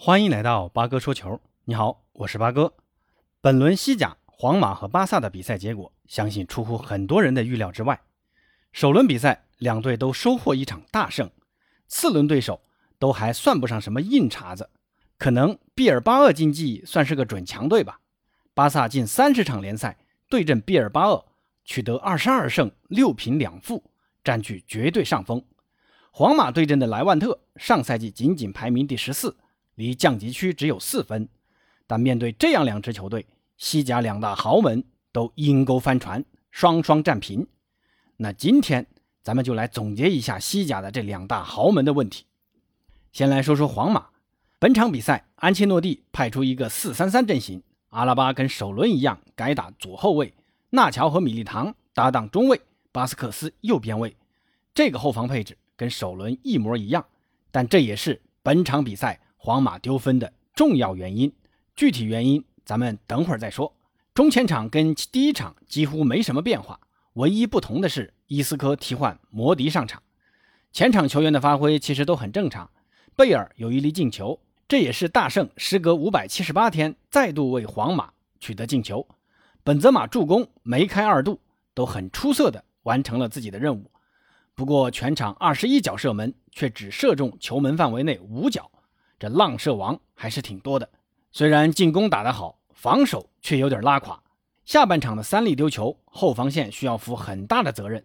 欢迎来到八哥说球。你好，我是八哥。本轮西甲，皇马和巴萨的比赛结果，相信出乎很多人的预料之外。首轮比赛，两队都收获一场大胜。次轮对手都还算不上什么硬茬子，可能毕尔巴鄂竞技算是个准强队吧。巴萨近三十场联赛对阵毕尔巴鄂，取得二十二胜六平两负，占据绝对上风。皇马对阵的莱万特，上赛季仅仅排名第十四。离降级区只有四分，但面对这样两支球队，西甲两大豪门都阴沟翻船，双双战平。那今天咱们就来总结一下西甲的这两大豪门的问题。先来说说皇马，本场比赛安切洛蒂派出一个四三三阵型，阿拉巴跟首轮一样改打左后卫，纳乔和米利唐搭档中卫，巴斯克斯右边卫。这个后防配置跟首轮一模一样，但这也是本场比赛。皇马丢分的重要原因，具体原因咱们等会儿再说。中前场跟第一场几乎没什么变化，唯一不同的是伊斯科替换摩迪上场。前场球员的发挥其实都很正常。贝尔有一粒进球，这也是大圣时隔五百七十八天再度为皇马取得进球。本泽马助攻梅开二度，都很出色的完成了自己的任务。不过全场二十一脚射门却只射中球门范围内五脚。这浪射王还是挺多的，虽然进攻打得好，防守却有点拉垮。下半场的三粒丢球，后防线需要负很大的责任。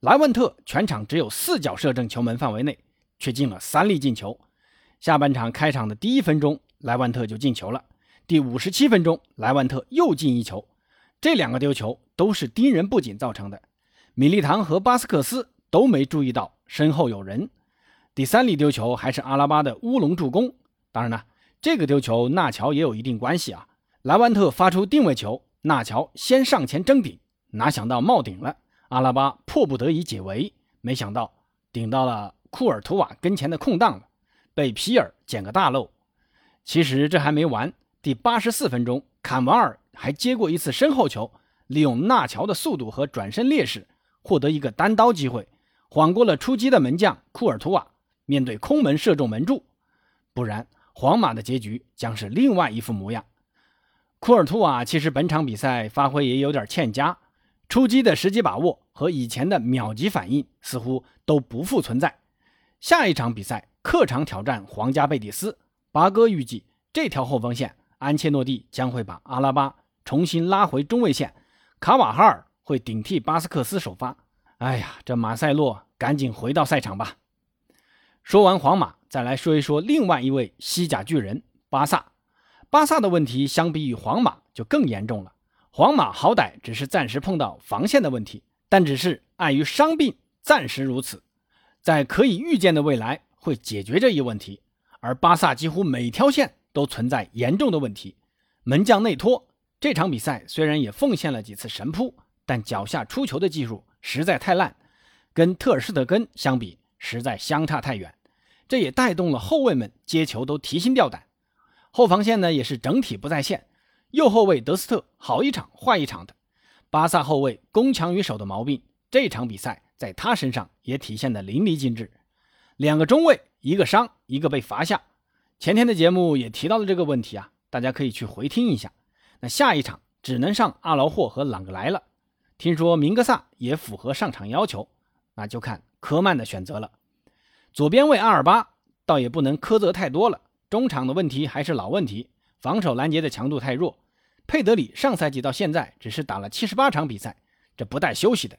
莱万特全场只有四脚射正球门范围内，却进了三粒进球。下半场开场的第一分钟，莱万特就进球了。第五十七分钟，莱万特又进一球。这两个丢球都是盯人不紧造成的。米利唐和巴斯克斯都没注意到身后有人。第三粒丢球还是阿拉巴的乌龙助攻，当然了，这个丢球纳乔也有一定关系啊。莱万特发出定位球，纳乔先上前争顶，哪想到冒顶了，阿拉巴迫不得已解围，没想到顶到了库尔图瓦跟前的空档了，被皮尔捡个大漏。其实这还没完，第八十四分钟，坎瓦尔还接过一次身后球，利用纳乔的速度和转身劣势，获得一个单刀机会，晃过了出击的门将库尔图瓦。面对空门射中门柱，不然皇马的结局将是另外一副模样。库尔图瓦其实本场比赛发挥也有点欠佳，出击的时机把握和以前的秒级反应似乎都不复存在。下一场比赛客场挑战皇家贝蒂斯，巴哥预计这条后锋线安切洛蒂将会把阿拉巴重新拉回中卫线，卡瓦哈尔会顶替巴斯克斯首发。哎呀，这马塞洛赶紧回到赛场吧。说完皇马，再来说一说另外一位西甲巨人巴萨。巴萨的问题相比于皇马就更严重了。皇马好歹只是暂时碰到防线的问题，但只是碍于伤病暂时如此，在可以预见的未来会解决这一问题。而巴萨几乎每条线都存在严重的问题。门将内托这场比赛虽然也奉献了几次神扑，但脚下出球的技术实在太烂，跟特尔施特根相比实在相差太远。这也带动了后卫们接球都提心吊胆，后防线呢也是整体不在线。右后卫德斯特好一场坏一场的，巴萨后卫攻强于守的毛病，这场比赛在他身上也体现的淋漓尽致。两个中卫，一个伤，一个被罚下。前天的节目也提到了这个问题啊，大家可以去回听一下。那下一场只能上阿劳霍和朗格莱了。听说明格萨也符合上场要求，那就看科曼的选择了。左边卫阿尔巴倒也不能苛责太多了，中场的问题还是老问题，防守拦截的强度太弱。佩德里上赛季到现在只是打了七十八场比赛，这不带休息的，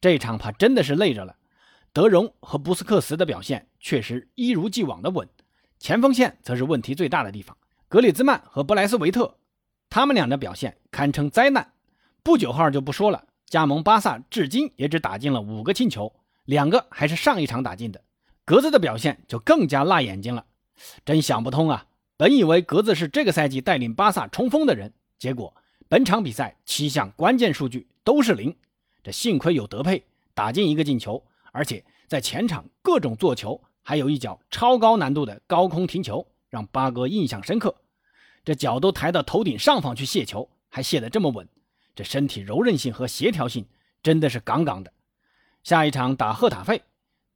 这一场怕真的是累着了。德容和布斯克茨的表现确实一如既往的稳，前锋线则是问题最大的地方。格里兹曼和布莱斯维特，他们俩的表现堪称灾难。不久号就不说了，加盟巴萨至今也只打进了五个进球，两个还是上一场打进的。格子的表现就更加辣眼睛了，真想不通啊！本以为格子是这个赛季带领巴萨冲锋的人，结果本场比赛七项关键数据都是零。这幸亏有德佩打进一个进球，而且在前场各种做球，还有一脚超高难度的高空停球，让八哥印象深刻。这脚都抬到头顶上方去卸球，还卸得这么稳，这身体柔韧性和协调性真的是杠杠的。下一场打赫塔费。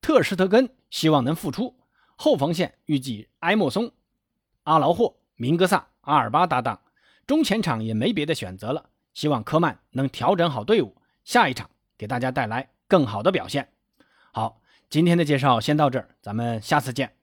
特尔施特根希望能复出，后防线预计埃莫松、阿劳霍、明格萨、阿尔巴搭档，中前场也没别的选择了。希望科曼能调整好队伍，下一场给大家带来更好的表现。好，今天的介绍先到这儿，咱们下次见。